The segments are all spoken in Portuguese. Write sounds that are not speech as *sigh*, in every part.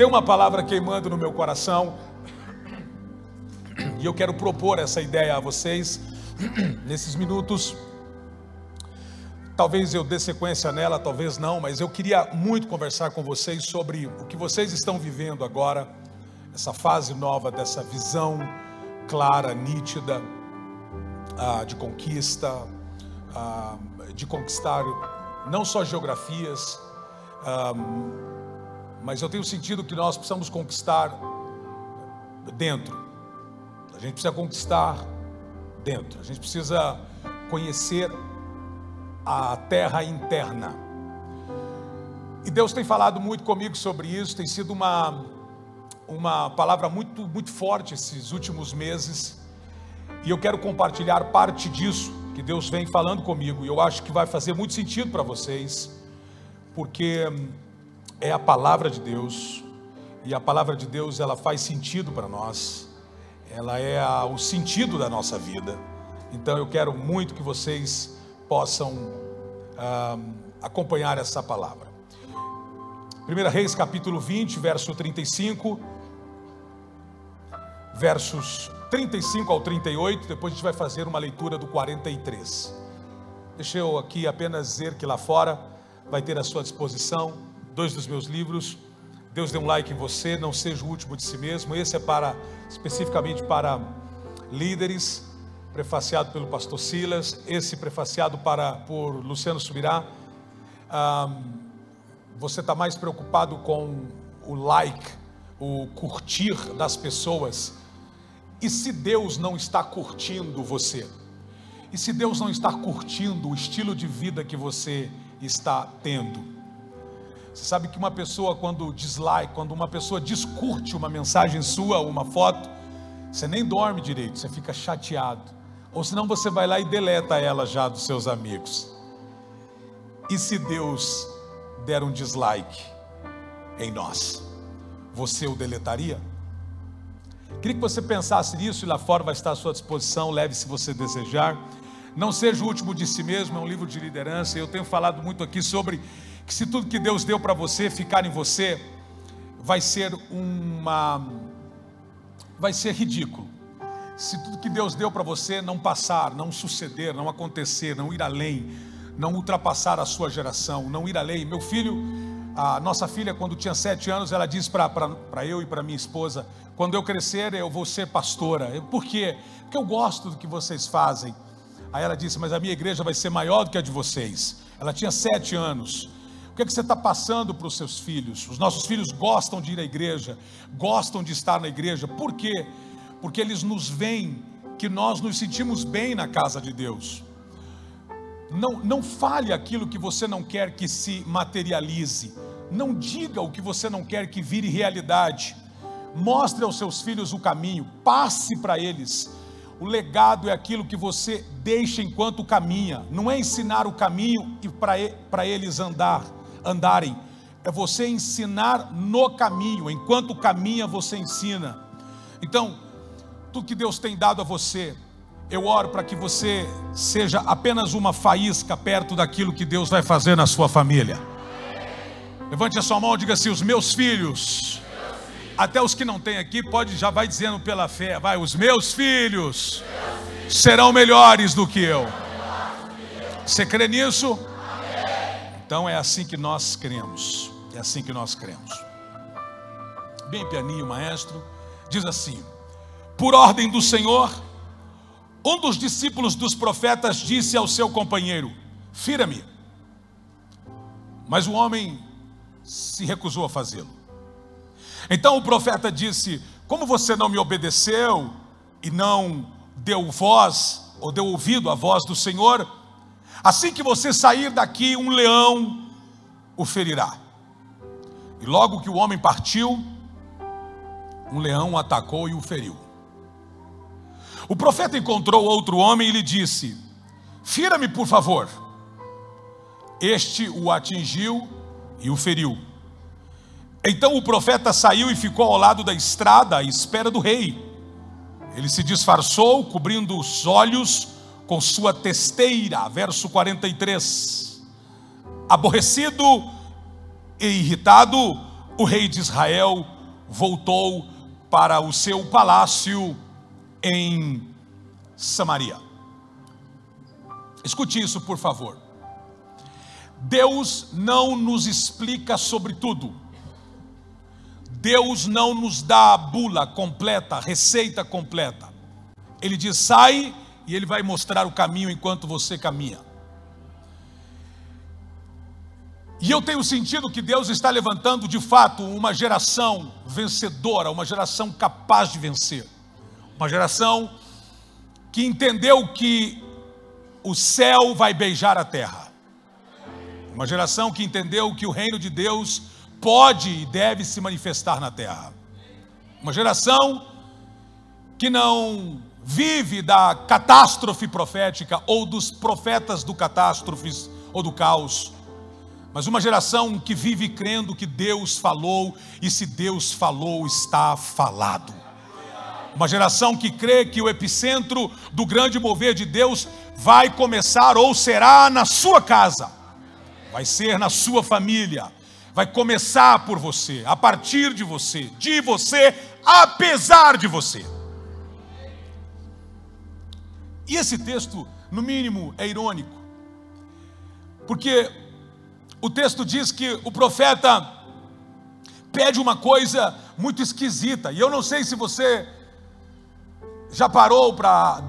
Tem uma palavra queimando no meu coração e eu quero propor essa ideia a vocês *clears throat* nesses minutos. Talvez eu dê sequência nela, talvez não, mas eu queria muito conversar com vocês sobre o que vocês estão vivendo agora, essa fase nova dessa visão clara, nítida, ah, de conquista, ah, de conquistar não só geografias, ah, mas eu tenho sentido que nós precisamos conquistar dentro. A gente precisa conquistar dentro. A gente precisa conhecer a terra interna. E Deus tem falado muito comigo sobre isso, tem sido uma, uma palavra muito, muito forte esses últimos meses. E eu quero compartilhar parte disso que Deus vem falando comigo. E eu acho que vai fazer muito sentido para vocês, porque é a palavra de Deus. E a palavra de Deus ela faz sentido para nós. Ela é a, o sentido da nossa vida. Então eu quero muito que vocês possam ah, acompanhar essa palavra. 1 Reis capítulo 20, verso 35, versos 35 ao 38, depois a gente vai fazer uma leitura do 43. Deixa eu aqui apenas dizer que lá fora vai ter à sua disposição dois dos meus livros. Deus dê um like em você, não seja o último de si mesmo. Esse é para especificamente para líderes prefaciado pelo pastor Silas, esse prefaciado para, por Luciano Subirá. você está mais preocupado com o like, o curtir das pessoas. E se Deus não está curtindo você? E se Deus não está curtindo o estilo de vida que você está tendo? Você sabe que uma pessoa, quando dislike, quando uma pessoa discurte uma mensagem sua, uma foto, você nem dorme direito, você fica chateado. Ou senão você vai lá e deleta ela já dos seus amigos. E se Deus der um dislike em nós, você o deletaria? Queria que você pensasse nisso e lá fora vai estar à sua disposição, leve se você desejar. Não seja o último de si mesmo, é um livro de liderança. Eu tenho falado muito aqui sobre que se tudo que Deus deu para você ficar em você, vai ser uma vai ser ridículo se tudo que Deus deu para você não passar, não suceder, não acontecer, não ir além, não ultrapassar a sua geração, não ir além. Meu filho, a nossa filha, quando tinha sete anos, ela disse para eu e para minha esposa: quando eu crescer, eu vou ser pastora. Eu, Por quê? Porque eu gosto do que vocês fazem. Aí ela disse: Mas a minha igreja vai ser maior do que a de vocês. Ela tinha sete anos. O que, é que você está passando para os seus filhos? Os nossos filhos gostam de ir à igreja, gostam de estar na igreja. Por quê? porque eles nos veem que nós nos sentimos bem na casa de Deus. Não, não fale aquilo que você não quer que se materialize. Não diga o que você não quer que vire realidade. Mostre aos seus filhos o caminho, passe para eles. O legado é aquilo que você deixa enquanto caminha. Não é ensinar o caminho e para eles andar, andarem. É você ensinar no caminho. Enquanto caminha, você ensina. Então, tudo que Deus tem dado a você, eu oro para que você seja apenas uma faísca perto daquilo que Deus vai fazer na sua família. Levante a sua mão e diga assim: os meus filhos, até os que não têm aqui, pode já vai dizendo pela fé, vai, os meus filhos serão melhores do que eu. Você crê nisso? Então é assim que nós cremos. É assim que nós cremos. Bem pianinho, maestro, diz assim: por ordem do Senhor, um dos discípulos dos profetas disse ao seu companheiro: Fira-me. Mas o homem se recusou a fazê-lo. Então o profeta disse: Como você não me obedeceu e não deu voz, ou deu ouvido à voz do Senhor, assim que você sair daqui, um leão o ferirá. E logo que o homem partiu, um leão o atacou e o feriu. O profeta encontrou outro homem e lhe disse: Fira-me, por favor. Este o atingiu e o feriu. Então o profeta saiu e ficou ao lado da estrada à espera do rei. Ele se disfarçou, cobrindo os olhos com sua testeira. Verso 43. Aborrecido e irritado, o rei de Israel voltou para o seu palácio em Samaria. Escute isso, por favor. Deus não nos explica sobre tudo. Deus não nos dá a bula completa, a receita completa. Ele diz: sai e ele vai mostrar o caminho enquanto você caminha. E eu tenho sentido que Deus está levantando de fato uma geração vencedora, uma geração capaz de vencer, uma geração que entendeu que o céu vai beijar a terra, uma geração que entendeu que o reino de Deus pode e deve se manifestar na terra, uma geração que não vive da catástrofe profética ou dos profetas do catástrofes ou do caos mas uma geração que vive crendo que Deus falou, e se Deus falou, está falado. Uma geração que crê que o epicentro do grande mover de Deus vai começar ou será na sua casa, vai ser na sua família, vai começar por você, a partir de você, de você, apesar de você. E esse texto, no mínimo, é irônico, porque o texto diz que o profeta pede uma coisa muito esquisita, e eu não sei se você já parou para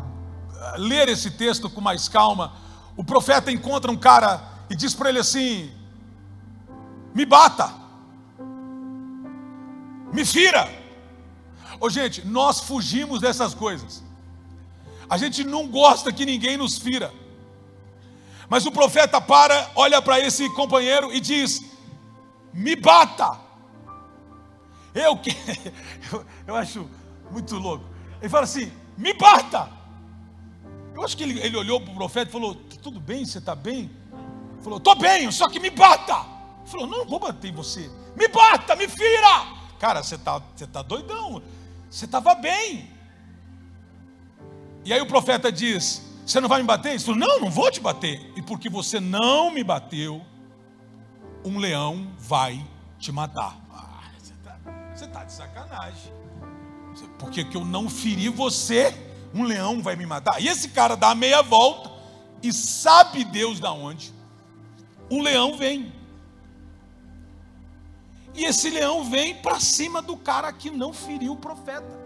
eh, ler esse texto com mais calma. O profeta encontra um cara e diz para ele assim: me bata, me fira. Ô gente, nós fugimos dessas coisas. A gente não gosta que ninguém nos fira. Mas o profeta para, olha para esse companheiro e diz: Me bata. Eu que eu, *laughs* eu acho muito louco. Ele fala assim: Me bata. Eu acho que ele, ele olhou para o profeta e falou: Tudo bem, você está bem? Ele falou: Estou bem, só que me bata. Falou: Não, vou bater em você. Me bata, me fira. Cara, você está você tá doidão. Você estava bem. E aí o profeta diz: você não vai me bater? Ele falou: Não, não vou te bater. E porque você não me bateu, um leão vai te matar. Ah, você está tá de sacanagem. Porque que eu não feri você, um leão vai me matar. E esse cara dá a meia volta e sabe Deus da onde. O leão vem. E esse leão vem para cima do cara que não feriu o profeta.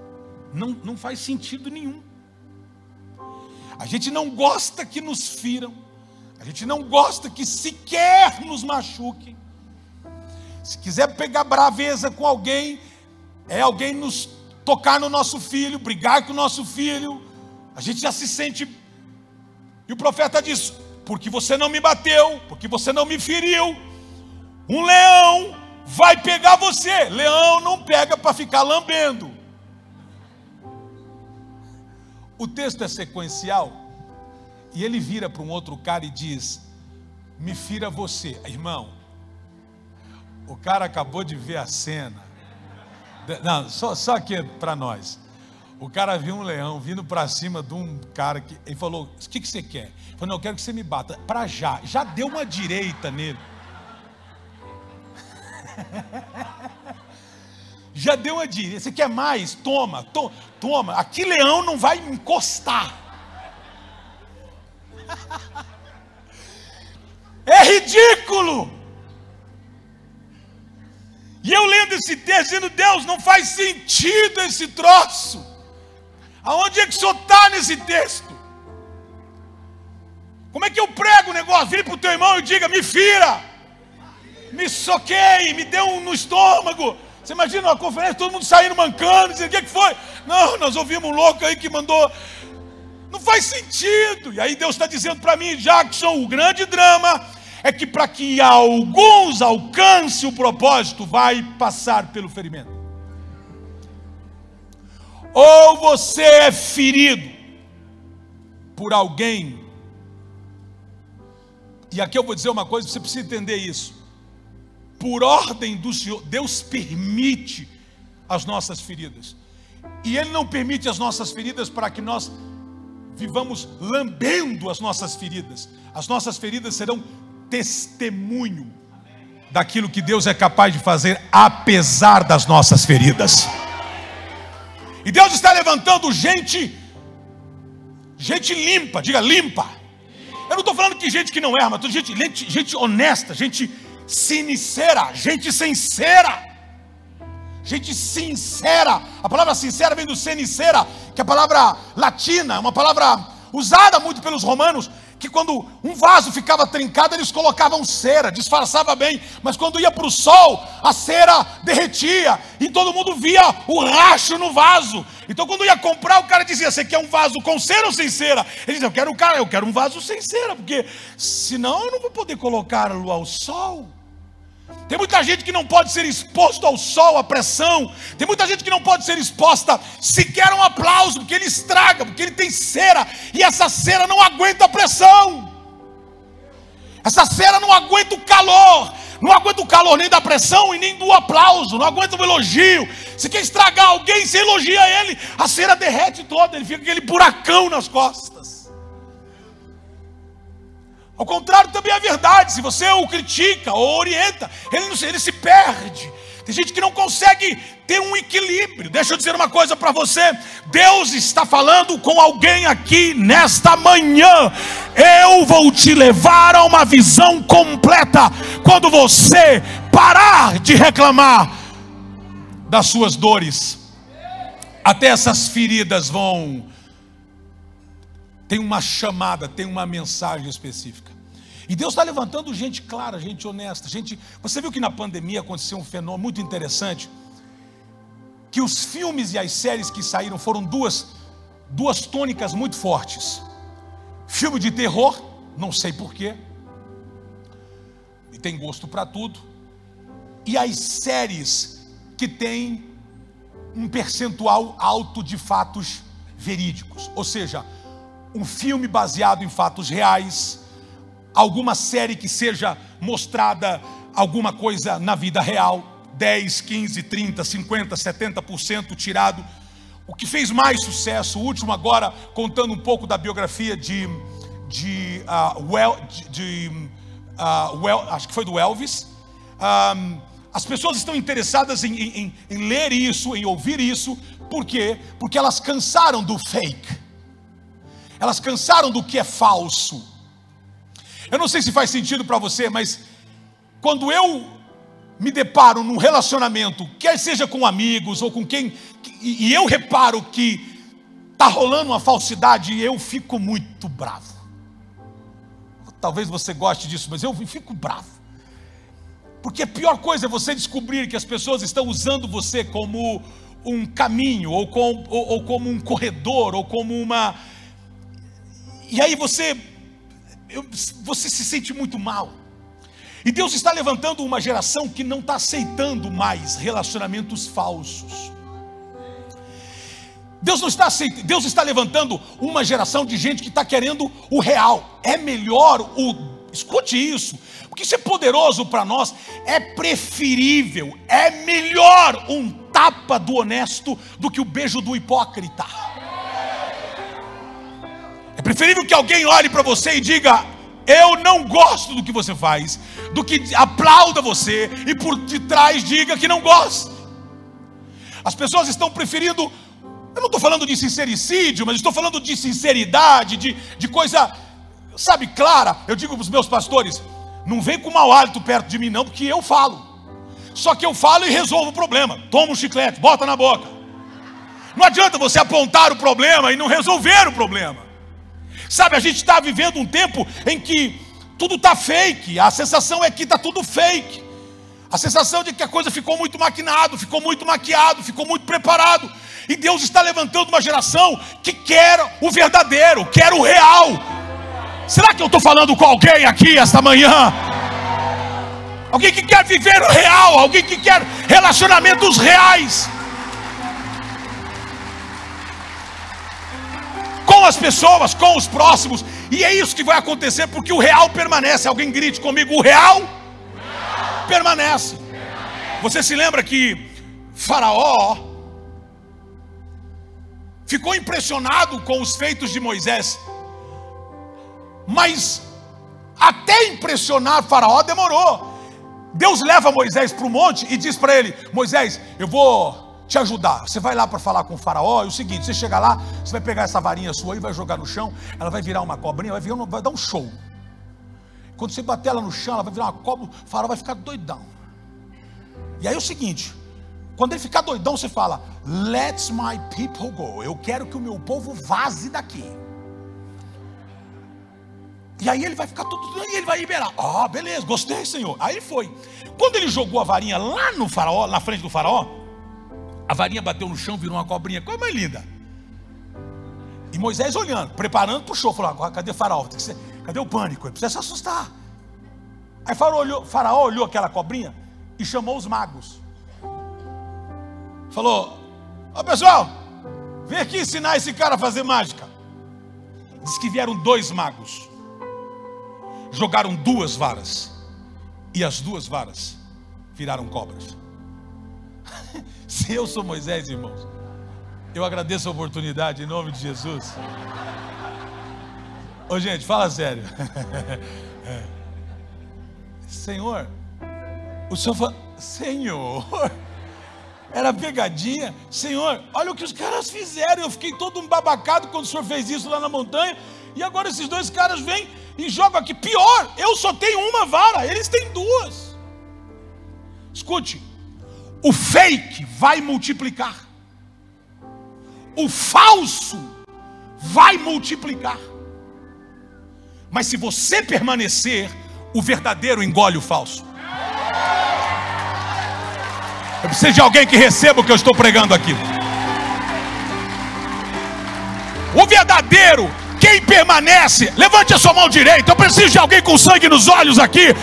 Não, não faz sentido nenhum. A gente não gosta que nos firam. A gente não gosta que sequer nos machuquem. Se quiser pegar braveza com alguém, é alguém nos tocar no nosso filho, brigar com o nosso filho, a gente já se sente. E o profeta diz: porque você não me bateu, porque você não me feriu, um leão vai pegar você. Leão não pega para ficar lambendo. O texto é sequencial e ele vira para um outro cara e diz: Me fira você, irmão. O cara acabou de ver a cena. Não, só, só aqui para nós. O cara viu um leão vindo para cima de um cara que ele falou: O que, que você quer? Ele falou: Não, eu quero que você me bata. Para já. Já deu uma direita nele. *laughs* já deu uma direita. Você quer mais? Toma, to, toma. Aqui leão não vai encostar. *laughs* É ridículo. E eu lendo esse texto, dizendo, Deus, não faz sentido esse troço. Aonde é que o senhor está nesse texto? Como é que eu prego o negócio? Vire para o teu irmão e diga, me fira, me soquei, me dê um no estômago, você imagina uma conferência, todo mundo saindo mancando, dizendo: o que, é foi? Não, nós ouvimos um louco aí que mandou. Não faz sentido. E aí Deus está dizendo para mim, Jackson, o grande drama é que para que alguns alcance o propósito, vai passar pelo ferimento. Ou você é ferido por alguém. E aqui eu vou dizer uma coisa, você precisa entender isso por ordem do Senhor, Deus permite as nossas feridas. E Ele não permite as nossas feridas para que nós vivamos lambendo as nossas feridas. As nossas feridas serão testemunho daquilo que Deus é capaz de fazer, apesar das nossas feridas. E Deus está levantando gente, gente limpa, diga limpa. Eu não estou falando que gente que não erra, mas gente, gente, gente honesta, gente sincera, gente sincera. Gente sincera. A palavra sincera vem do sincera, que é a palavra latina, uma palavra usada muito pelos romanos, que quando um vaso ficava trincado, eles colocavam cera, disfarçava bem, mas quando ia para o sol, a cera derretia e todo mundo via o racho no vaso. Então, quando ia comprar, o cara dizia: Você quer um vaso com cera ou sem cera? Ele dizia: Eu quero, cara, eu quero um vaso sem cera, porque senão eu não vou poder colocá-lo ao sol. Tem muita gente que não pode ser exposto ao sol, à pressão. Tem muita gente que não pode ser exposta sequer a um aplauso, porque ele estraga, porque ele tem cera, e essa cera não aguenta a pressão. Essa cera não aguenta o calor, não aguenta o calor nem da pressão e nem do aplauso, não aguenta o elogio. Se quer estragar alguém, você elogia ele, a cera derrete toda, ele fica aquele buracão nas costas. Ao contrário, também é verdade. Se você o critica ou orienta, ele, não, ele se perde. Tem gente que não consegue ter um equilíbrio. Deixa eu dizer uma coisa para você: Deus está falando com alguém aqui nesta manhã. Eu vou te levar a uma visão completa quando você parar de reclamar das suas dores. Até essas feridas vão tem uma chamada, tem uma mensagem específica. E Deus está levantando gente clara, gente honesta, gente. Você viu que na pandemia aconteceu um fenômeno muito interessante, que os filmes e as séries que saíram foram duas duas tônicas muito fortes. Filme de terror, não sei porquê, e tem gosto para tudo. E as séries que têm um percentual alto de fatos verídicos, ou seja, um filme baseado em fatos reais, alguma série que seja mostrada alguma coisa na vida real, 10, 15, 30, 50, 70% tirado. O que fez mais sucesso, o último agora, contando um pouco da biografia de, de, uh, well, de, uh, well, acho que foi do Elvis. Um, as pessoas estão interessadas em, em, em ler isso, em ouvir isso, por quê? Porque elas cansaram do fake. Elas cansaram do que é falso. Eu não sei se faz sentido para você, mas quando eu me deparo num relacionamento, quer seja com amigos ou com quem, e eu reparo que está rolando uma falsidade, eu fico muito bravo. Talvez você goste disso, mas eu fico bravo. Porque a pior coisa é você descobrir que as pessoas estão usando você como um caminho, ou, com, ou, ou como um corredor, ou como uma e aí você, você se sente muito mal. E Deus está levantando uma geração que não está aceitando mais relacionamentos falsos. Deus não está aceitando, Deus está levantando uma geração de gente que está querendo o real. É melhor o escute isso, porque isso é poderoso para nós, é preferível, é melhor um tapa do honesto do que o beijo do hipócrita. É preferível que alguém olhe para você e diga: Eu não gosto do que você faz, do que aplauda você e por detrás diga que não gosta. As pessoas estão preferindo, eu não estou falando de sincericídio, mas estou falando de sinceridade, de, de coisa, sabe, clara. Eu digo para os meus pastores: não vem com mau hálito perto de mim, não, porque eu falo. Só que eu falo e resolvo o problema. Toma um chiclete, bota na boca. Não adianta você apontar o problema e não resolver o problema. Sabe, a gente está vivendo um tempo em que tudo está fake, a sensação é que está tudo fake. A sensação de que a coisa ficou muito maquinado, ficou muito maquiado, ficou muito preparado. E Deus está levantando uma geração que quer o verdadeiro, quer o real. Será que eu estou falando com alguém aqui esta manhã? Alguém que quer viver o real, alguém que quer relacionamentos reais. Com as pessoas, com os próximos. E é isso que vai acontecer, porque o real permanece. Alguém grite comigo: o real, real. Permanece. permanece. Você se lembra que Faraó ficou impressionado com os feitos de Moisés, mas até impressionar Faraó demorou. Deus leva Moisés para o monte e diz para ele: Moisés, eu vou te ajudar. Você vai lá para falar com o faraó. É o seguinte: você chega lá, você vai pegar essa varinha sua aí, vai jogar no chão, ela vai virar uma cobrinha, vai, virar, vai dar um show. Quando você bater ela no chão, ela vai virar uma cobra, o faraó vai ficar doidão. E aí é o seguinte: quando ele ficar doidão, você fala: Let my people go. Eu quero que o meu povo vaze daqui. E aí ele vai ficar tudo e ele vai liberar. Ah, beleza, gostei, Senhor. Aí foi. Quando ele jogou a varinha lá no faraó, na frente do faraó, a varinha bateu no chão, virou uma cobrinha. Como é linda. E Moisés olhando, preparando para o show, falou: agora cadê faraó? Cadê o pânico? Ele precisa se assustar. Aí faraó olhou, faraó olhou aquela cobrinha e chamou os magos. Falou: Ó pessoal, vem aqui ensinar esse cara a fazer mágica. Diz que vieram dois magos jogaram duas varas, e as duas varas viraram cobras. *laughs* Se eu sou Moisés, irmãos, eu agradeço a oportunidade em nome de Jesus. Ô gente, fala sério. *laughs* Senhor, o Senhor fala, Senhor, *laughs* era pegadinha. Senhor, olha o que os caras fizeram. Eu fiquei todo um babacado quando o Senhor fez isso lá na montanha. E agora esses dois caras vêm e jogam aqui. Pior, eu só tenho uma vara, eles têm duas. Escute, o fake vai multiplicar, o falso vai multiplicar. Mas se você permanecer, o verdadeiro engole o falso. Eu preciso de alguém que receba o que eu estou pregando aqui. O verdadeiro quem permanece, levante a sua mão direita. Eu preciso de alguém com sangue nos olhos aqui.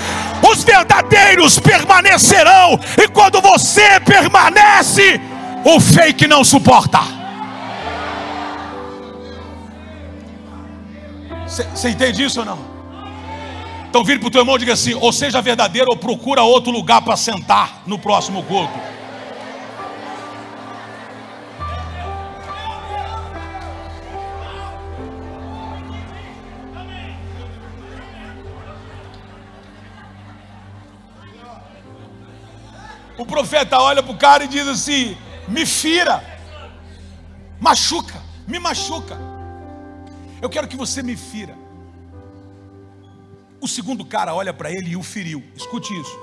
Os verdadeiros permanecerão, e quando você permanece, o fake não suporta. Você entende isso ou não? Então vire para o teu irmão e diga assim: ou seja verdadeiro, ou procura outro lugar para sentar no próximo culto. Profeta olha para o cara e diz assim: me fira, machuca, me machuca. Eu quero que você me fira. O segundo cara olha para ele e o feriu. Escute isso.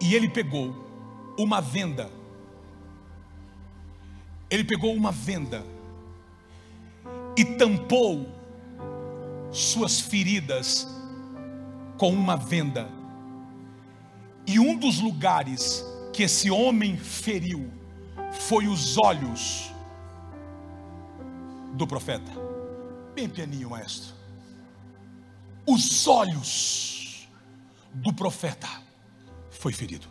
E ele pegou uma venda. Ele pegou uma venda e tampou suas feridas com uma venda. E um dos lugares que esse homem feriu foi os olhos do profeta. Bem pianinho, maestro. Os olhos do profeta foi ferido.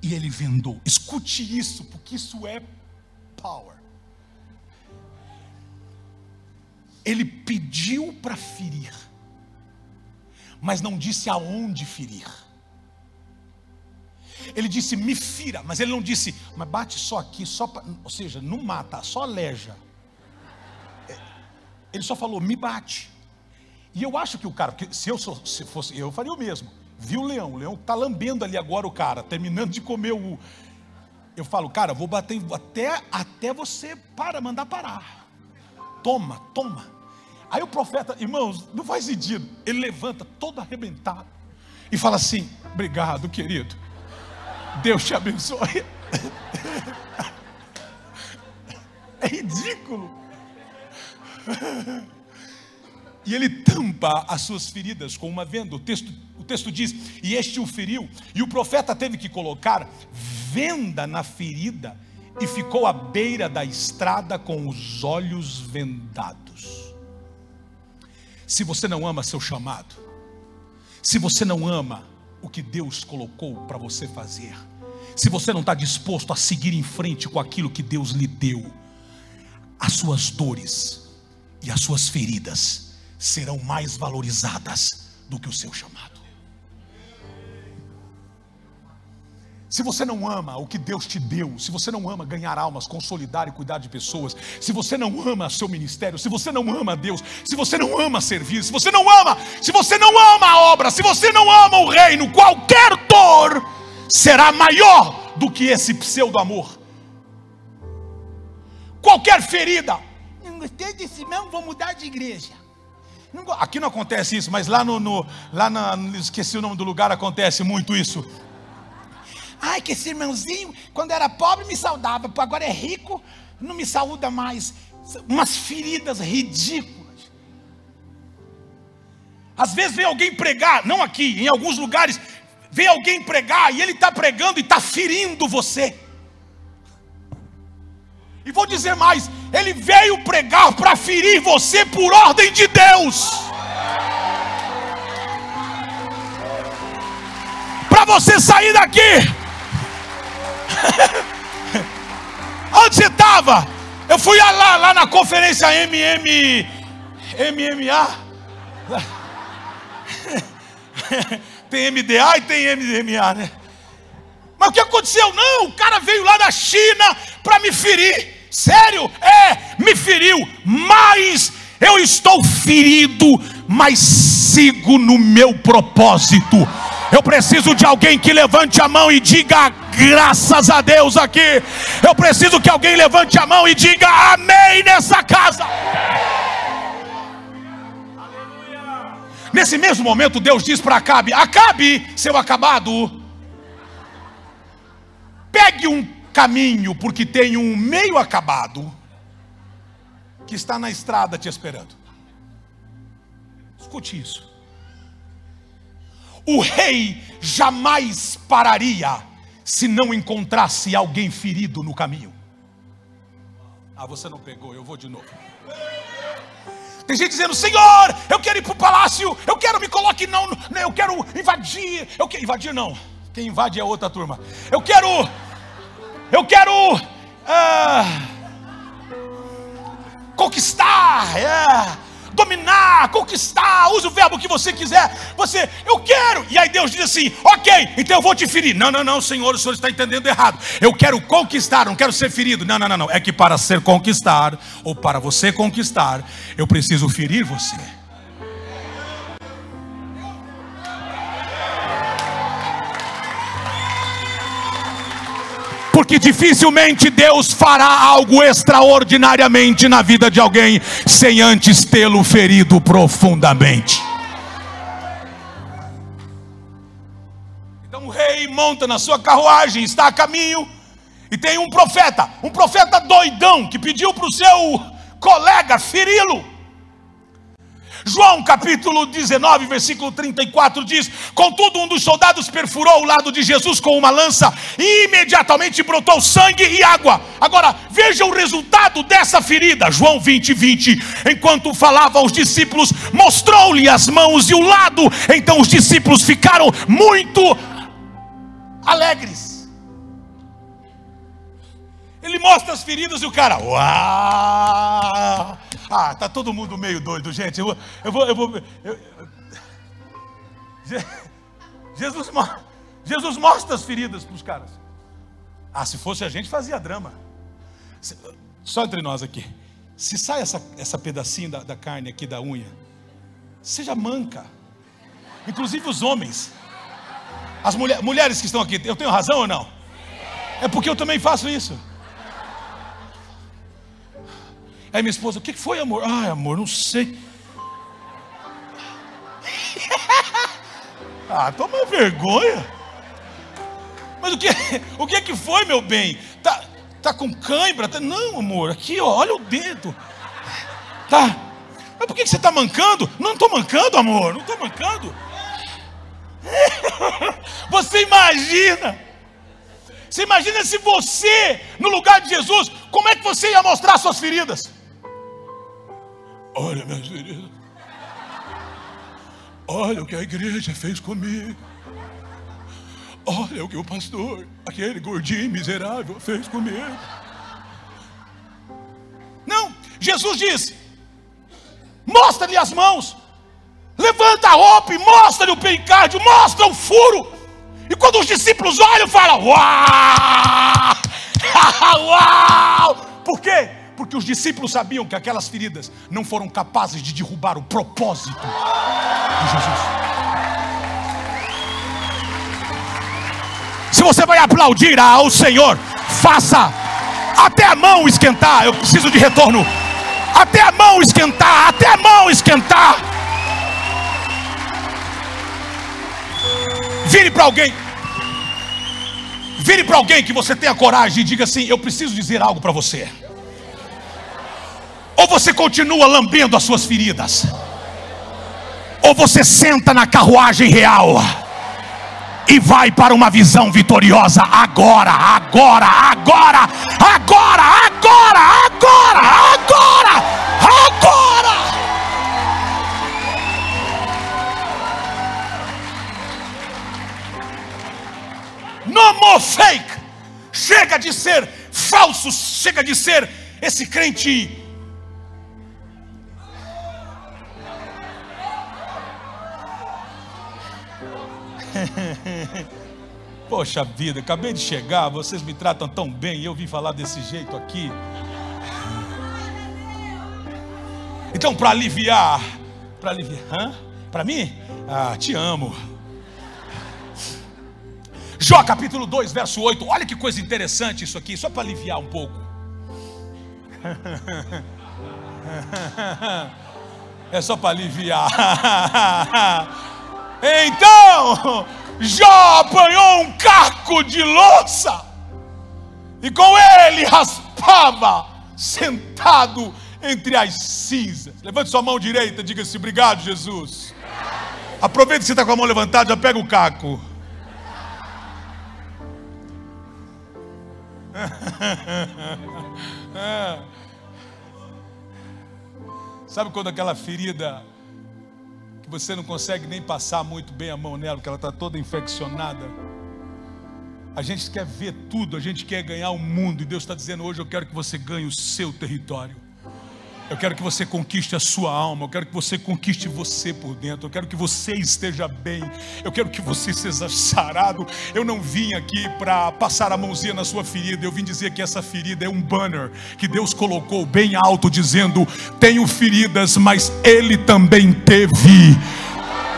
E ele vendou. Escute isso, porque isso é power. Ele pediu para ferir, mas não disse aonde ferir. Ele disse, me fira, mas ele não disse, mas bate só aqui, só pra, ou seja, não mata, só aleja. É, ele só falou, me bate. E eu acho que o cara, se eu sou, se fosse eu, faria o mesmo. Viu o leão? O leão está lambendo ali agora o cara, terminando de comer o. Eu falo, cara, vou bater até, até você para, mandar parar. Toma, toma. Aí o profeta, irmãos, não faz sentido. Ele levanta todo arrebentado e fala assim: Obrigado, querido. Deus te abençoe. *laughs* É ridículo. E ele tampa as suas feridas com uma venda. O texto, o texto diz: E este o feriu. E o profeta teve que colocar venda na ferida e ficou à beira da estrada com os olhos vendados. Se você não ama seu chamado, se você não ama o que Deus colocou para você fazer. Se você não está disposto a seguir em frente com aquilo que Deus lhe deu, as suas dores e as suas feridas serão mais valorizadas do que o seu chamado. Se você não ama o que Deus te deu, se você não ama ganhar almas, consolidar e cuidar de pessoas, se você não ama seu ministério, se você não ama Deus, se você não ama servir, se você não ama, se você não ama a obra, se você não ama o reino, qualquer dor será maior do que esse pseudo amor. Qualquer ferida, Não gostei desse mesmo, vou mudar de igreja. Aqui não acontece isso, mas lá no, no- lá na, esqueci o nome do lugar, acontece muito isso. Ai, que esse irmãozinho, quando era pobre, me saudava, agora é rico, não me saúda mais. Umas feridas ridículas. Às vezes vem alguém pregar, não aqui, em alguns lugares, vem alguém pregar e ele está pregando e está ferindo você. E vou dizer mais, ele veio pregar para ferir você por ordem de Deus. Para você sair daqui. *laughs* Onde você estava? Eu fui lá, lá na conferência MM, MMA. *laughs* tem MDA e tem MDMA, né? Mas o que aconteceu? Não, o cara veio lá da China para me ferir. Sério? É, me feriu. Mas eu estou ferido, mas sigo no meu propósito. Eu preciso de alguém que levante a mão e diga graças a Deus aqui. Eu preciso que alguém levante a mão e diga amém nessa casa. Nesse mesmo momento, Deus diz para Acabe: Acabe, seu acabado, pegue um caminho, porque tem um meio acabado que está na estrada te esperando. Escute isso. O rei jamais pararia se não encontrasse alguém ferido no caminho. Ah, você não pegou, eu vou de novo. Tem gente dizendo, Senhor, eu quero ir para o palácio, eu quero me coloque não, não, eu quero invadir, eu quero invadir não. Quem invade é outra turma. Eu quero, eu quero ah, conquistar, é, conquistar, use o verbo que você quiser. Você, eu quero. E aí Deus diz assim: ok, então eu vou te ferir. Não, não, não, Senhor, o Senhor está entendendo errado. Eu quero conquistar, não quero ser ferido. Não, não, não, não. É que para ser conquistar, ou para você conquistar, eu preciso ferir você. Porque dificilmente Deus fará algo extraordinariamente na vida de alguém sem antes tê-lo ferido profundamente. Então o rei monta na sua carruagem, está a caminho, e tem um profeta, um profeta doidão, que pediu para o seu colega feri-lo. João capítulo 19, versículo 34 diz: Contudo, um dos soldados perfurou o lado de Jesus com uma lança e imediatamente brotou sangue e água. Agora, veja o resultado dessa ferida. João 20, 20. Enquanto falava aos discípulos, mostrou-lhe as mãos e o lado. Então os discípulos ficaram muito alegres. Ele mostra as feridas e o cara, uau! Ah, tá todo mundo meio doido, gente. Eu eu vou, eu vou. eu- Je- Jesus, Jesus mostra as feridas para os caras. Ah, se fosse a gente, fazia drama. Só entre nós aqui. Se sai essa, essa pedacinho da, da carne aqui da unha, seja manca. Inclusive os homens. As mulher, mulheres que estão aqui, eu tenho razão ou não? É porque eu também faço isso. Aí minha esposa, o que foi, amor? Ai, amor, não sei. *laughs* ah, toma vergonha. Mas o que, *laughs* o que que foi, meu bem? Tá, tá com cãibra? Tá- Não, amor, aqui, ó, olha o dedo. Tá. Mas por que que você está mancando? Não estou mancando, amor, não estou mancando. *laughs* Você imagina? Você imagina se você, no lugar de Jesus, como é que você ia mostrar suas feridas? Olha minhas feridas. Olha o que a igreja fez comigo. Olha o que o pastor, aquele gordinho miserável, fez comigo. Não, Jesus diz: mostra-lhe as mãos, levanta a roupa e mostra-lhe o pencárdio, mostra o furo. E quando os discípulos olham, falam: Uau! *laughs* Uau! Por quê? Porque os discípulos sabiam que aquelas feridas não foram capazes de derrubar o propósito de Jesus. Se você vai aplaudir ao Senhor, faça até a mão esquentar. Eu preciso de retorno. Até a mão esquentar, até a mão esquentar. Vire para alguém. Vire para alguém que você tenha coragem e diga assim: Eu preciso dizer algo para você. Ou você continua lambendo as suas feridas, ou você senta na carruagem real e vai para uma visão vitoriosa agora, agora, agora, agora, agora, agora, agora, agora. No more fake. Chega de ser falso, chega de ser esse crente *laughs* Poxa vida, acabei de chegar, vocês me tratam tão bem e eu vim falar desse jeito aqui. Então, para aliviar, para aliviar, para mim, ah, te amo. Jó capítulo 2, verso 8. Olha que coisa interessante isso aqui, só para aliviar um pouco. *laughs* É só para aliviar. *laughs* Então, Jó apanhou um caco de louça e com ele raspava, sentado entre as cinzas. Levante sua mão direita, diga-se obrigado, Jesus. Aproveita que você está com a mão levantada, já pega o caco. *laughs* Sabe quando aquela ferida você não consegue nem passar muito bem a mão nela, porque ela está toda infeccionada. A gente quer ver tudo, a gente quer ganhar o mundo, e Deus está dizendo hoje: eu quero que você ganhe o seu território. Eu quero que você conquiste a sua alma, eu quero que você conquiste você por dentro, eu quero que você esteja bem, eu quero que você seja sarado. Eu não vim aqui para passar a mãozinha na sua ferida, eu vim dizer que essa ferida é um banner que Deus colocou bem alto, dizendo: Tenho feridas, mas Ele também teve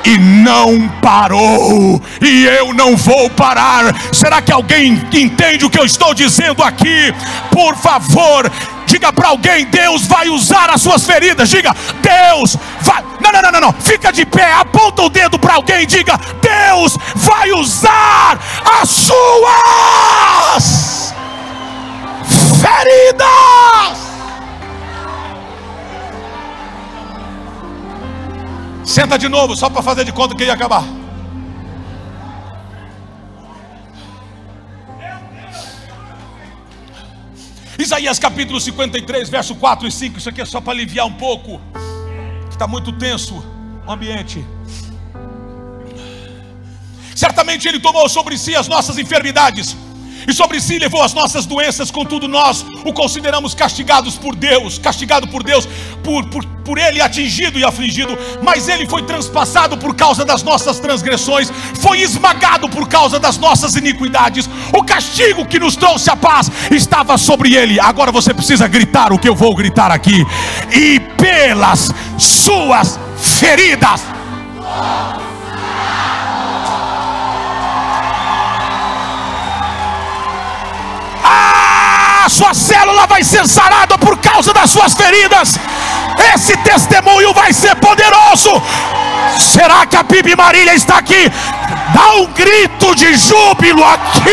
e não parou, e eu não vou parar. Será que alguém entende o que eu estou dizendo aqui? Por favor, Diga para alguém: Deus vai usar as suas feridas. Diga: Deus vai. Não, não, não, não, Fica de pé. Aponta o dedo para alguém. Diga: Deus vai usar as suas feridas. Senta de novo, só para fazer de conta que ia acabar. Isaías capítulo 53, verso 4 e 5. Isso aqui é só para aliviar um pouco, está muito tenso o ambiente. Certamente Ele tomou sobre si as nossas enfermidades e sobre si levou as nossas doenças, contudo nós o consideramos castigados por Deus, castigado por Deus, por, por, por Ele atingido e afligido, mas Ele foi transpassado por causa das nossas transgressões, foi esmagado por causa das nossas iniquidades. O castigo que nos trouxe a paz estava sobre Ele. Agora você precisa gritar o que eu vou gritar aqui, e pelas suas feridas. A sua célula vai ser sarada por causa das suas feridas. Esse testemunho vai ser poderoso. Será que a Bibi Marília está aqui? Dá um grito de júbilo aqui.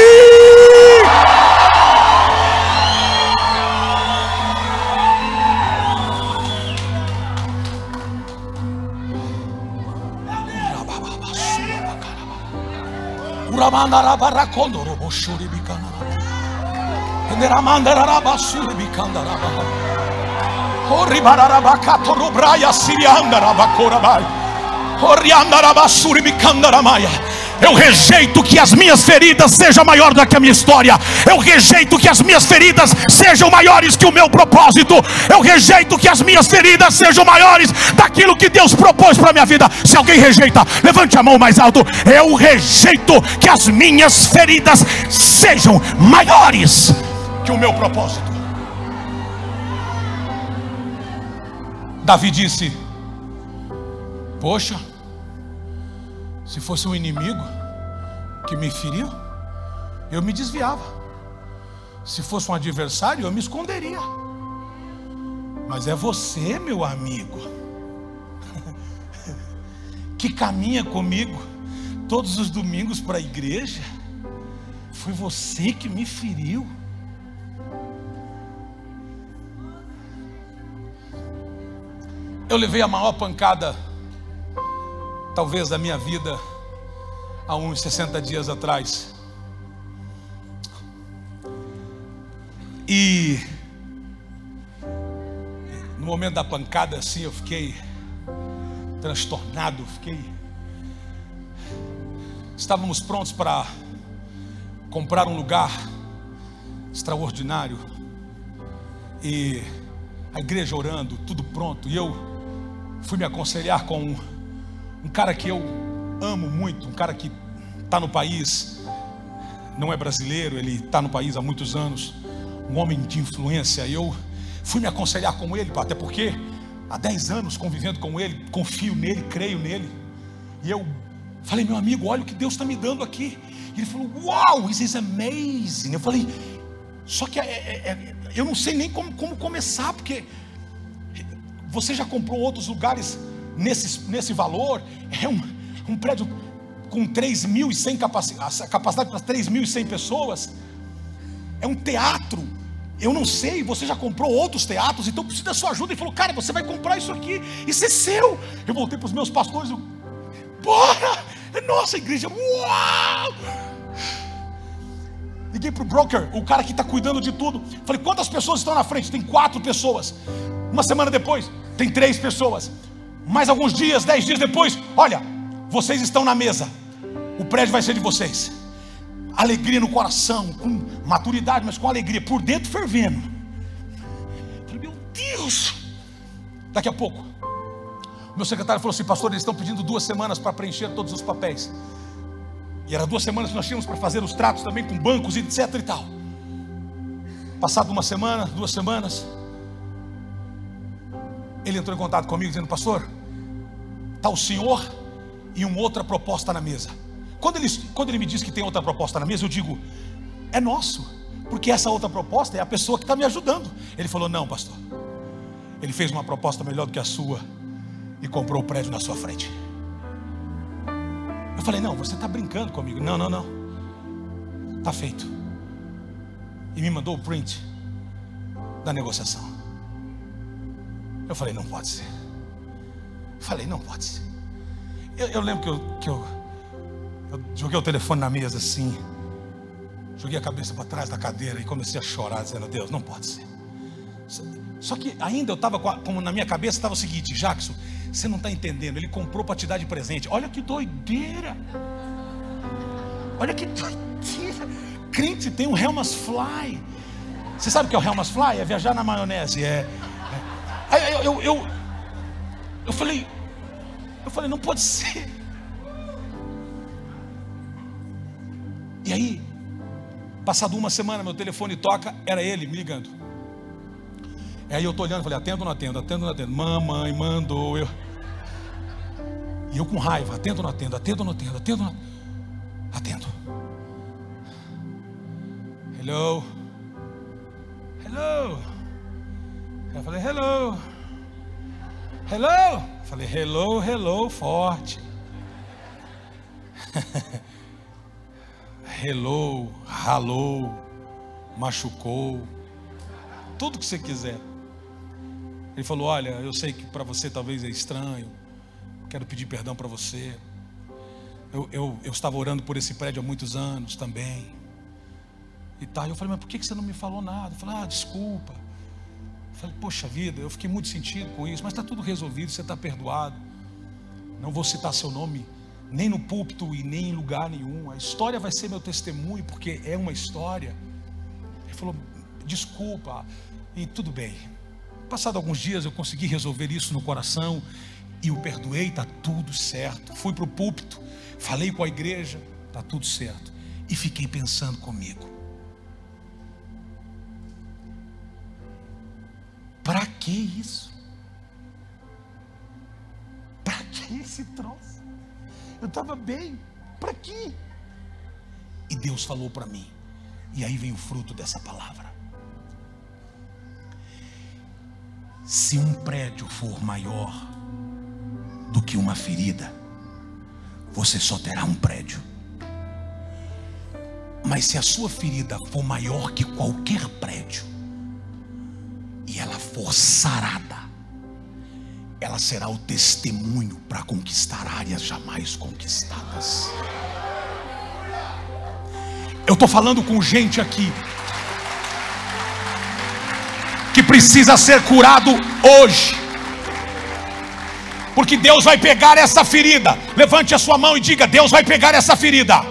Eu rejeito que as minhas feridas sejam maiores do que a minha história. Eu rejeito que as minhas feridas sejam maiores que o meu propósito. Eu rejeito que as minhas feridas sejam maiores daquilo que Deus propôs para a minha vida. Se alguém rejeita, levante a mão mais alto. Eu rejeito que as minhas feridas sejam maiores que o meu propósito. Davi disse: Poxa, se fosse um inimigo que me feriu, eu me desviava. Se fosse um adversário, eu me esconderia. Mas é você, meu amigo, *laughs* que caminha comigo todos os domingos para a igreja. Foi você que me feriu. Eu levei a maior pancada, talvez, da minha vida, há uns 60 dias atrás. E no momento da pancada, assim, eu fiquei transtornado, fiquei. Estávamos prontos para comprar um lugar extraordinário e a igreja orando, tudo pronto, e eu fui me aconselhar com um, cara que eu amo muito, um cara que está no país, não é brasileiro, ele está no país há muitos anos, um homem de influência. Eu fui me aconselhar com ele, até porque há 10 anos convivendo com ele, confio nele, creio nele. E eu falei, meu amigo, olha o que Deus está me dando aqui. E ele falou, wow, this is amazing. Eu falei, só que é, é, é, eu não sei nem como, como começar, porque você já comprou outros lugares nesse, nesse valor? É um, um prédio com 3.100 capacidade, capacidade para 3.100 pessoas. É um teatro. Eu não sei, você já comprou outros teatros, então precisa da sua ajuda. Ele falou, cara, você vai comprar isso aqui, isso é seu. Eu voltei para os meus pastores, eu, bora, é nossa igreja, uau! Liguei para o broker, o cara que está cuidando de tudo. Falei, quantas pessoas estão na frente? Tem quatro pessoas. Uma semana depois, tem três pessoas. Mais alguns dias, dez dias depois, olha, vocês estão na mesa. O prédio vai ser de vocês. Alegria no coração, com maturidade, mas com alegria, por dentro fervendo. Meu Deus! Daqui a pouco, meu secretário falou assim, pastor, eles estão pedindo duas semanas para preencher todos os papéis. E era duas semanas que nós tínhamos para fazer os tratos também com bancos e etc e tal. Passado uma semana, duas semanas, ele entrou em contato comigo dizendo: Pastor, está o senhor e uma outra proposta na mesa. Quando ele, quando ele me diz que tem outra proposta na mesa, eu digo: É nosso, porque essa outra proposta é a pessoa que está me ajudando. Ele falou: Não, pastor. Ele fez uma proposta melhor do que a sua e comprou o prédio na sua frente. Eu falei: Não, você está brincando comigo. Não, não, não. Está feito. E me mandou o print da negociação. Eu falei, não pode ser. Falei, não pode ser. Eu, eu lembro que, eu, que eu, eu joguei o telefone na mesa assim, joguei a cabeça para trás da cadeira e comecei a chorar, dizendo: Deus, não pode ser. Só que ainda eu estava, como na minha cabeça estava o seguinte: Jackson, você não está entendendo, ele comprou para te dar de presente. Olha que doideira. Olha que doideira. Crente tem um Helmas Fly. Você sabe o que é o Helmas Fly? É viajar na maionese. É, Aí eu, eu, eu, eu falei, eu falei, não pode ser. E aí, passado uma semana, meu telefone toca, era ele me ligando. E aí eu tô olhando, falei, atendo ou não atendo, atendo ou não atendo. Mamãe mandou eu. E eu com raiva, atendo ou não atendo, atendo ou não atendo, atendo ou não atendo. Hello. Hello. Eu falei, hello. Hello. Eu falei, hello, hello, forte. *laughs* hello, ralou, machucou, tudo que você quiser. Ele falou: Olha, eu sei que para você talvez é estranho, quero pedir perdão para você. Eu, eu, eu, estava orando por esse prédio há muitos anos também. E tal. Eu falei: Mas por que você não me falou nada? Eu falei: Ah, desculpa. Falei, poxa vida, eu fiquei muito sentido com isso, mas está tudo resolvido, você está perdoado. Não vou citar seu nome nem no púlpito e nem em lugar nenhum. A história vai ser meu testemunho, porque é uma história. Ele falou: desculpa, e tudo bem. Passado alguns dias eu consegui resolver isso no coração e o perdoei, está tudo certo. Fui para o púlpito, falei com a igreja, está tudo certo. E fiquei pensando comigo: para que isso? Para que esse troço? Eu estava bem, para quê? E Deus falou para mim, e aí vem o fruto dessa palavra. Se um prédio for maior do que uma ferida, você só terá um prédio. Mas se a sua ferida for maior que qualquer prédio, e ela for sarada, ela será o testemunho para conquistar áreas jamais conquistadas. Eu estou falando com gente aqui que precisa ser curado hoje. Porque Deus vai pegar essa ferida. Levante a sua mão e diga: Deus vai pegar essa ferida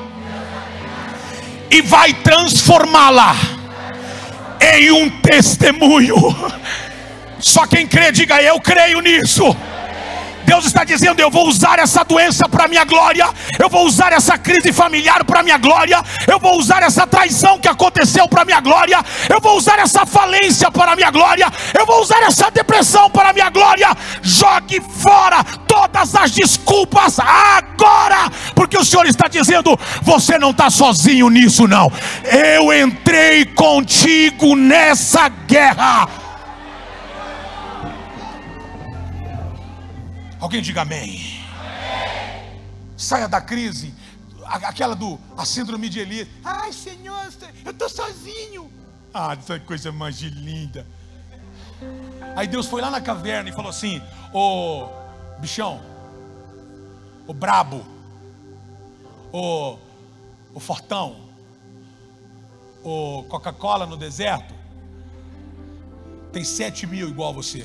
e vai transformá-la em um testemunho. Só quem crê, diga: Eu creio nisso. Deus está dizendo: Eu vou usar essa doença para minha glória, eu vou usar essa crise familiar para minha glória, eu vou usar essa traição que aconteceu para minha glória, eu vou usar essa falência para minha glória, eu vou usar essa depressão para minha glória. Jogue fora todas as desculpas agora, porque o Senhor está dizendo: Você não está sozinho nisso, não. Eu entrei contigo nessa guerra. Alguém diga amém. amém. Saia da crise, aquela do a síndrome de Elias. Ai, Senhor, eu estou sozinho. Ah, essa coisa mais linda. Aí Deus foi lá na caverna e falou assim: Ô bichão, o brabo, o fortão, o Coca-Cola no deserto, tem sete mil igual a você.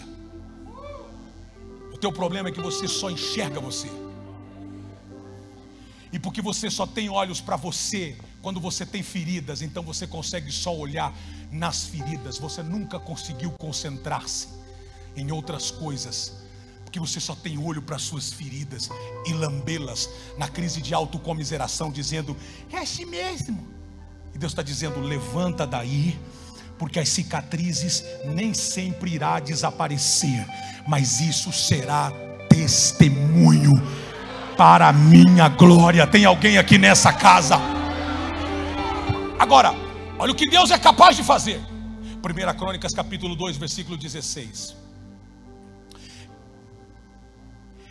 O teu problema é que você só enxerga você. E porque você só tem olhos para você, quando você tem feridas, então você consegue só olhar nas feridas. Você nunca conseguiu concentrar-se em outras coisas. Porque você só tem olho para suas feridas e lambê-las na crise de autocomiseração, dizendo: É assim mesmo. E Deus está dizendo: Levanta daí porque as cicatrizes nem sempre irá desaparecer, mas isso será testemunho para a minha glória. Tem alguém aqui nessa casa? Agora, olha o que Deus é capaz de fazer. 1 Crônicas capítulo 2, versículo 16.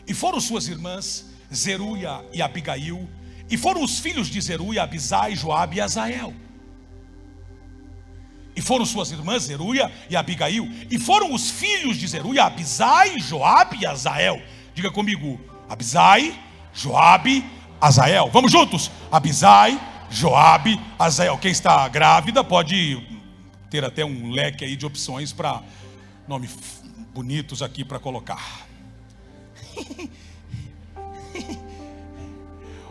E foram suas irmãs Zeruia e Abigail, e foram os filhos de Zeruia, Abisai, Joabe e Azael e foram suas irmãs Zeruia e Abigail. E foram os filhos de Zeruia, Abisai, Joabe e Azael. Diga comigo, Abisai, Joabe, Azael. Vamos juntos? Abisai, Joabe, Azael. Quem está grávida pode ter até um leque aí de opções para nomes bonitos aqui para colocar. *laughs*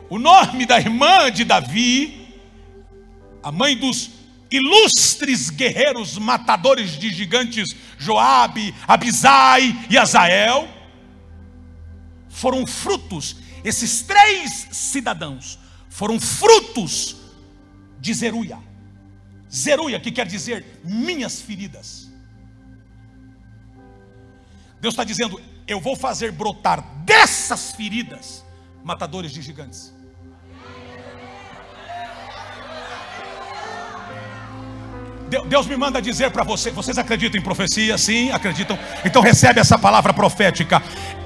o nome da irmã de Davi, a mãe dos ilustres guerreiros matadores de gigantes, Joabe, Abisai e Azael, foram frutos, esses três cidadãos foram frutos de Zeruia. Zeruia, que quer dizer minhas feridas. Deus está dizendo: eu vou fazer brotar dessas feridas matadores de gigantes. Deus me manda dizer para você, vocês acreditam em profecia? Sim, acreditam. Então recebe essa palavra profética.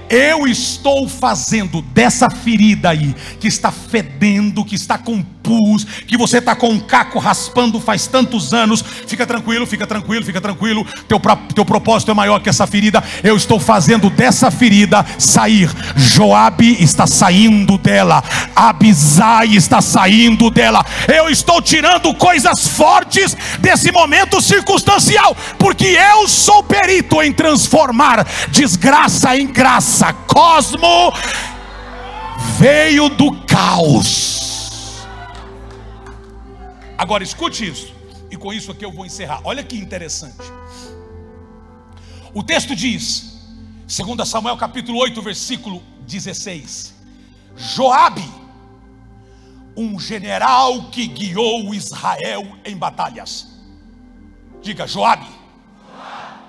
Eu estou fazendo dessa ferida aí, que está fedendo, que está com pus, que você está com um caco raspando faz tantos anos, fica tranquilo, fica tranquilo, fica tranquilo. Teu, teu propósito é maior que essa ferida. Eu estou fazendo dessa ferida sair. Joabe está saindo dela, Abisai está saindo dela. Eu estou tirando coisas fortes desse momento circunstancial, porque eu sou perito em transformar desgraça em graça graça, cosmo, veio do caos. Agora escute isso, e com isso aqui eu vou encerrar. Olha que interessante. O texto diz, 2 Samuel capítulo 8, versículo 16: Joabe, um general que guiou Israel em batalhas. Diga, Joabe,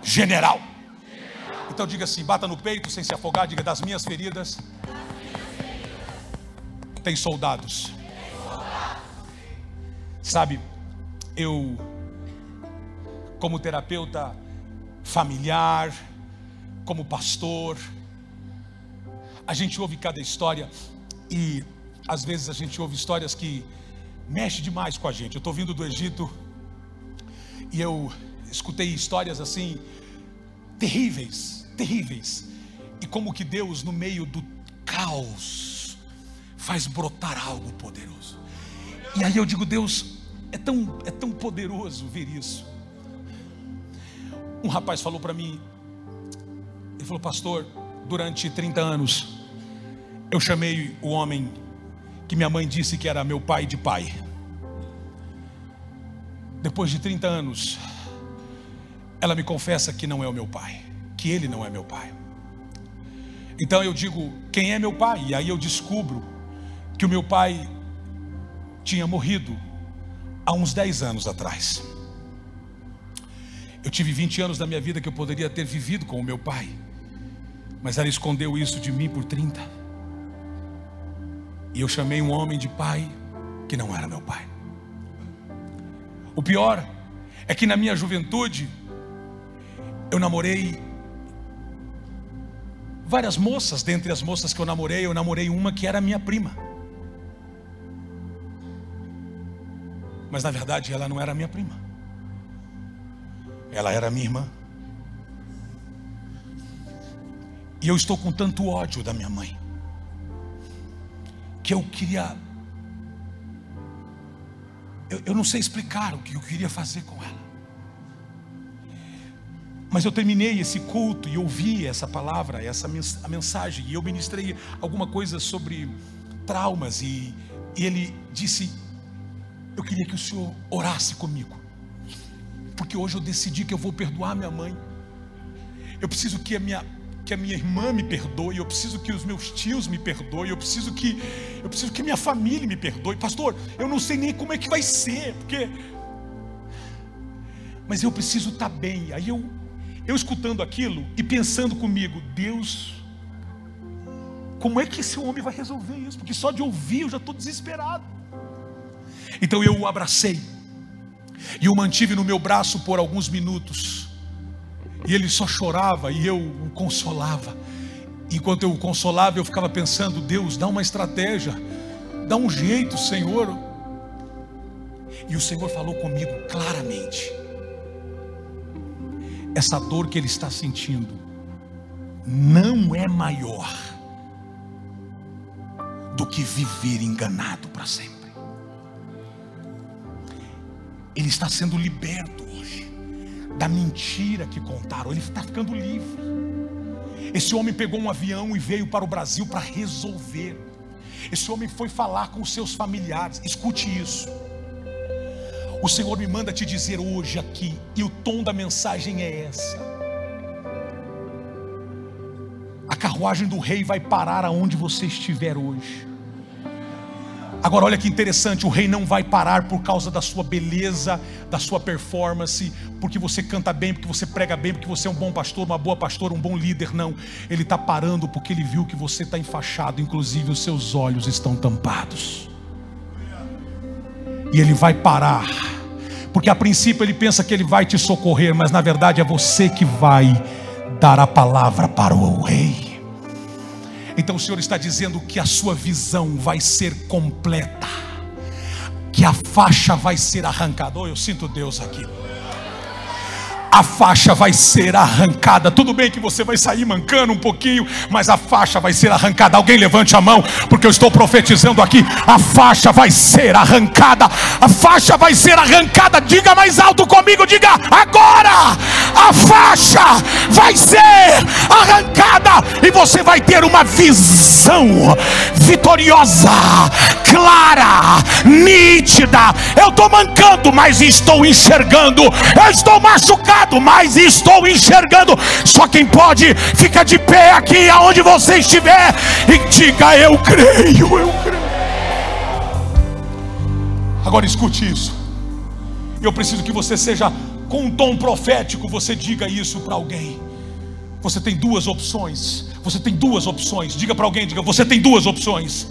general. Então diga assim, bata no peito sem se afogar, diga das minhas feridas. Tem soldados. Sabe, eu como terapeuta familiar, como pastor, a gente ouve cada história e às vezes a gente ouve histórias que mexe demais com a gente. Eu estou vindo do Egito e eu escutei histórias assim terríveis, terríveis. E como que Deus no meio do caos faz brotar algo poderoso. E aí eu digo, Deus, é tão, é tão poderoso ver isso. Um rapaz falou para mim, ele falou, pastor, durante 30 anos, eu chamei o homem que minha mãe disse que era meu pai de pai. Depois de 30 anos, ela me confessa que não é o meu pai, que ele não é meu pai. Então eu digo, quem é meu pai? E aí eu descubro que o meu pai tinha morrido há uns 10 anos atrás. Eu tive 20 anos da minha vida que eu poderia ter vivido com o meu pai, mas ela escondeu isso de mim por 30. E eu chamei um homem de pai que não era meu pai. O pior é que na minha juventude eu namorei várias moças, dentre as moças que eu namorei, eu namorei uma que era minha prima. Mas na verdade ela não era minha prima. Ela era minha irmã. E eu estou com tanto ódio da minha mãe. Que eu queria. Eu, eu não sei explicar o que eu queria fazer com ela. Mas eu terminei esse culto e ouvi essa palavra, essa a mensagem, e eu ministrei alguma coisa sobre traumas, e, e ele disse: Eu queria que o senhor orasse comigo porque hoje eu decidi que eu vou perdoar minha mãe. Eu preciso que a minha que a minha irmã me perdoe, eu preciso que os meus tios me perdoem, eu preciso que eu preciso que minha família me perdoe. Pastor, eu não sei nem como é que vai ser, porque mas eu preciso estar bem. Aí eu eu escutando aquilo e pensando comigo, Deus, como é que esse homem vai resolver isso? Porque só de ouvir eu já estou desesperado. Então eu o abracei e o mantive no meu braço por alguns minutos. E ele só chorava e eu o consolava. Enquanto eu o consolava, eu ficava pensando: Deus, dá uma estratégia, dá um jeito, Senhor. E o Senhor falou comigo claramente: essa dor que ele está sentindo não é maior do que viver enganado para sempre. Ele está sendo liberto hoje da mentira que contaram. Ele está ficando livre. Esse homem pegou um avião e veio para o Brasil para resolver. Esse homem foi falar com os seus familiares. Escute isso. O Senhor me manda te dizer hoje aqui, e o tom da mensagem é essa. A carruagem do rei vai parar aonde você estiver hoje. Agora, olha que interessante: o rei não vai parar por causa da sua beleza, da sua performance, porque você canta bem, porque você prega bem, porque você é um bom pastor, uma boa pastora, um bom líder. Não, ele está parando porque ele viu que você está enfaixado, inclusive os seus olhos estão tampados. E ele vai parar, porque a princípio ele pensa que ele vai te socorrer, mas na verdade é você que vai dar a palavra para o rei. Então o Senhor está dizendo que a sua visão vai ser completa, que a faixa vai ser arrancada. Oh, eu sinto Deus aqui. A faixa vai ser arrancada. Tudo bem que você vai sair mancando um pouquinho, mas a faixa vai ser arrancada. Alguém levante a mão, porque eu estou profetizando aqui. A faixa vai ser arrancada. A faixa vai ser arrancada. Diga mais alto comigo, diga agora. A faixa vai ser arrancada e você vai ter uma visão vitoriosa, clara, nítida. Eu estou mancando, mas estou enxergando. Eu estou machucado mas estou enxergando. Só quem pode, fica de pé aqui aonde você estiver e diga: Eu creio, eu creio. Agora escute isso. Eu preciso que você seja com um tom profético, você diga isso para alguém. Você tem duas opções. Você tem duas opções. Diga para alguém, diga, você tem duas opções.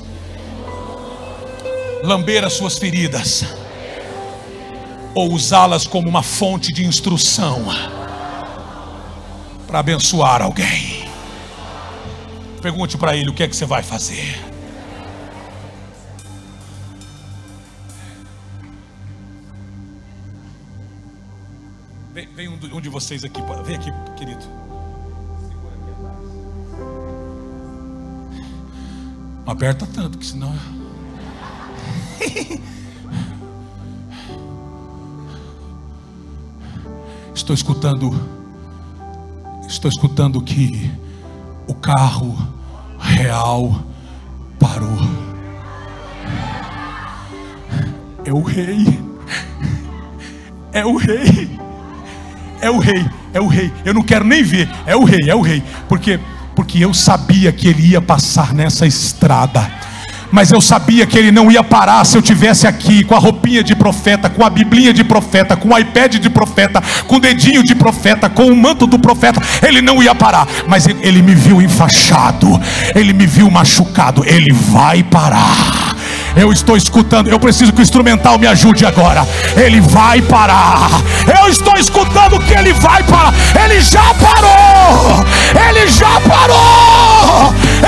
Lamber as suas feridas ou usá-las como uma fonte de instrução para abençoar alguém. Pergunte para ele o que é que você vai fazer. Vem um, um, de vocês aqui, vem aqui, querido. Não aperta tanto, que senão. *laughs* Estou escutando, estou escutando que o carro real parou. É o rei. É o rei. É o rei. É o rei. Eu não quero nem ver. É o rei, é o rei. Porque porque eu sabia que ele ia passar nessa estrada mas eu sabia que ele não ia parar se eu tivesse aqui com a roupinha de profeta, com a biblinha de profeta, com o iPad de profeta, com o dedinho de profeta, com o manto do profeta, ele não ia parar, mas ele me viu enfaixado, ele me viu machucado, ele vai parar. Eu estou escutando, eu preciso que o instrumental me ajude agora. Ele vai parar. Eu estou escutando que ele vai parar. Ele já parou. Ele já parou.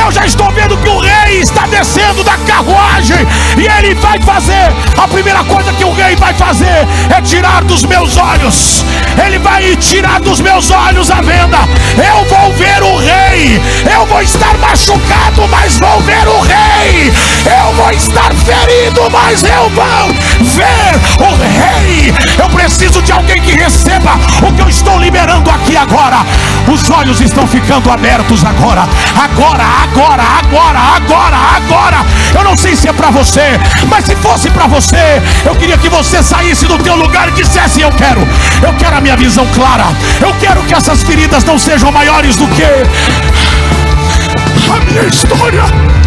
Eu já estou vendo que o rei está descendo da carruagem e ele vai fazer. A primeira coisa que o rei vai fazer é tirar dos meus olhos. Ele vai tirar dos meus olhos a venda. Eu vou ver o rei. Eu vou estar machucado, mas vou ver o rei. Eu vou estar ferido, mas eu vou ver o rei. Eu preciso de alguém que receba o que eu estou liberando aqui agora. Os olhos estão ficando abertos agora. Agora, agora, agora, agora, agora. Eu não sei se é para você, mas se fosse para você, eu queria que você saísse do teu lugar e dissesse: Eu quero, eu quero a minha visão clara. Eu quero que essas feridas não sejam maiores do que a minha história.